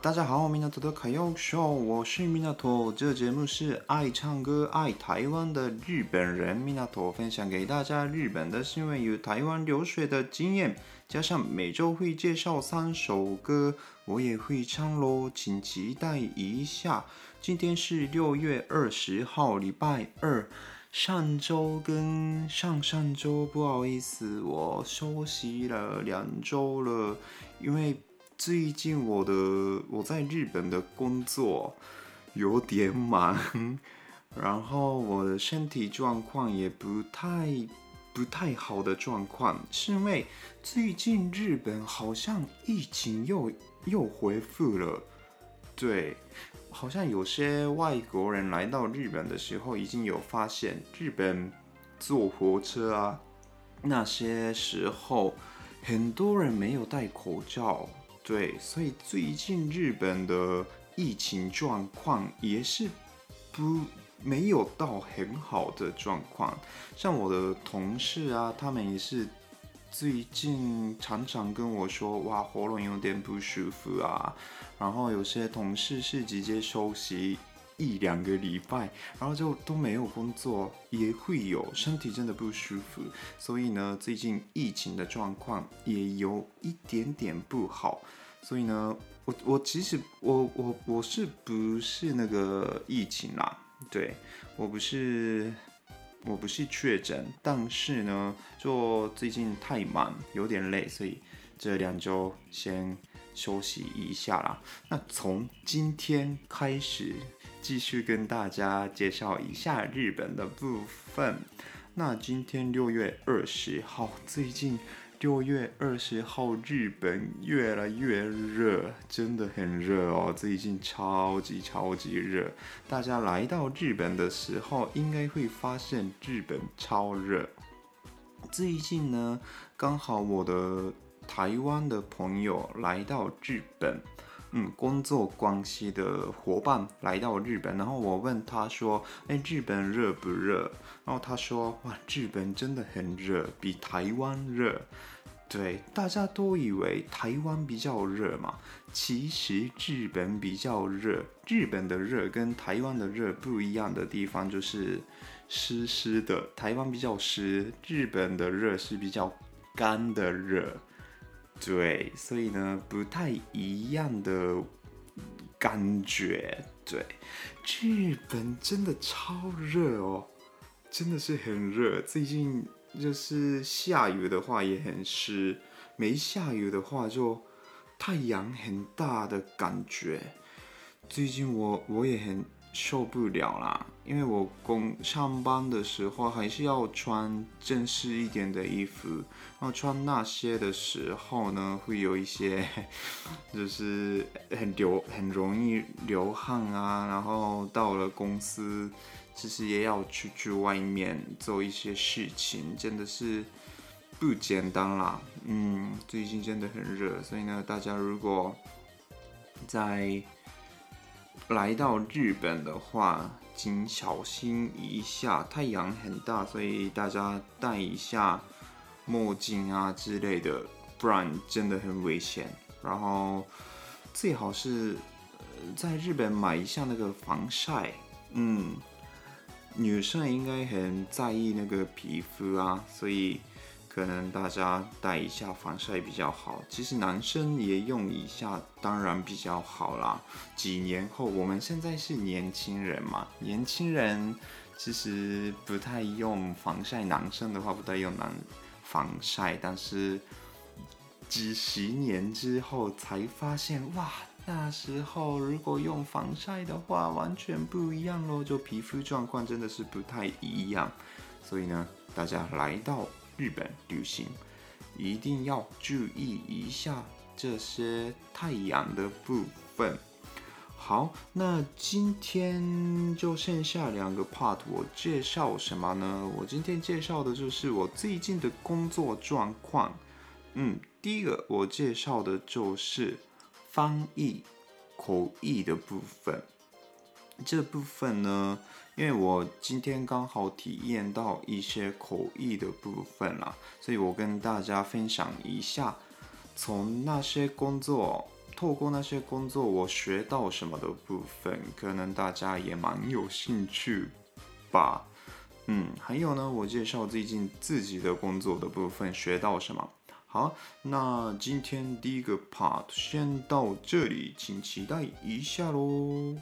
大家好，米纳图的卡耀秀，我是米纳图。这节目是爱唱歌、爱台湾的日本人米纳图分享给大家日本的新闻与台湾留学的经验，加上每周会介绍三首歌，我也会唱喽，请期待一下。今天是六月二十号，礼拜二。上周跟上上周，不好意思，我休息了两周了，因为。最近我的我在日本的工作有点忙，然后我的身体状况也不太不太好的状况，是因为最近日本好像疫情又又恢复了，对，好像有些外国人来到日本的时候已经有发现，日本坐火车啊那些时候很多人没有戴口罩。对，所以最近日本的疫情状况也是不没有到很好的状况。像我的同事啊，他们也是最近常常跟我说，哇，喉咙有点不舒服啊。然后有些同事是直接休息一两个礼拜，然后就都没有工作，也会有身体真的不舒服。所以呢，最近疫情的状况也有一点点不好。所以呢，我我其实我我我是不是那个疫情啦？对，我不是我不是确诊，但是呢，就最近太忙，有点累，所以这两周先休息一下啦。那从今天开始。继续跟大家介绍一下日本的部分。那今天六月二十号，最近六月二十号，日本越来越热，真的很热哦。最近超级超级热，大家来到日本的时候，应该会发现日本超热。最近呢，刚好我的台湾的朋友来到日本。嗯，工作关系的伙伴来到日本，然后我问他说：“哎，日本热不热？”然后他说：“哇，日本真的很热，比台湾热。”对，大家都以为台湾比较热嘛，其实日本比较热。日本的热跟台湾的热不一样的地方就是湿湿的，台湾比较湿，日本的热是比较干的热。对，所以呢，不太一样的感觉。对，日本真的超热哦，真的是很热。最近就是下雨的话也很湿，没下雨的话就太阳很大的感觉。最近我我也很。受不了啦，因为我工上班的时候还是要穿正式一点的衣服，然后穿那些的时候呢，会有一些 就是很流很容易流汗啊，然后到了公司其实也要出去外面做一些事情，真的是不简单啦。嗯，最近真的很热，所以呢，大家如果在来到日本的话，请小心一下，太阳很大，所以大家戴一下墨镜啊之类的，不然真的很危险。然后最好是在日本买一下那个防晒，嗯，女生应该很在意那个皮肤啊，所以。可能大家带一下防晒比较好，其实男生也用一下，当然比较好啦。几年后，我们现在是年轻人嘛，年轻人其实不太用防晒，男生的话不太用男防晒，但是几十年之后才发现，哇，那时候如果用防晒的话，完全不一样咯，就皮肤状况真的是不太一样。所以呢，大家来到日本旅行，一定要注意一下这些太阳的部分。好，那今天就剩下两个 part，我介绍什么呢？我今天介绍的就是我最近的工作状况。嗯，第一个我介绍的就是翻译口译的部分。这部分呢，因为我今天刚好体验到一些口译的部分啦，所以我跟大家分享一下，从那些工作，透过那些工作，我学到什么的部分，可能大家也蛮有兴趣吧。嗯，还有呢，我介绍最近自己的工作的部分，学到什么。好，那今天第一个 part 先到这里，请期待一下喽。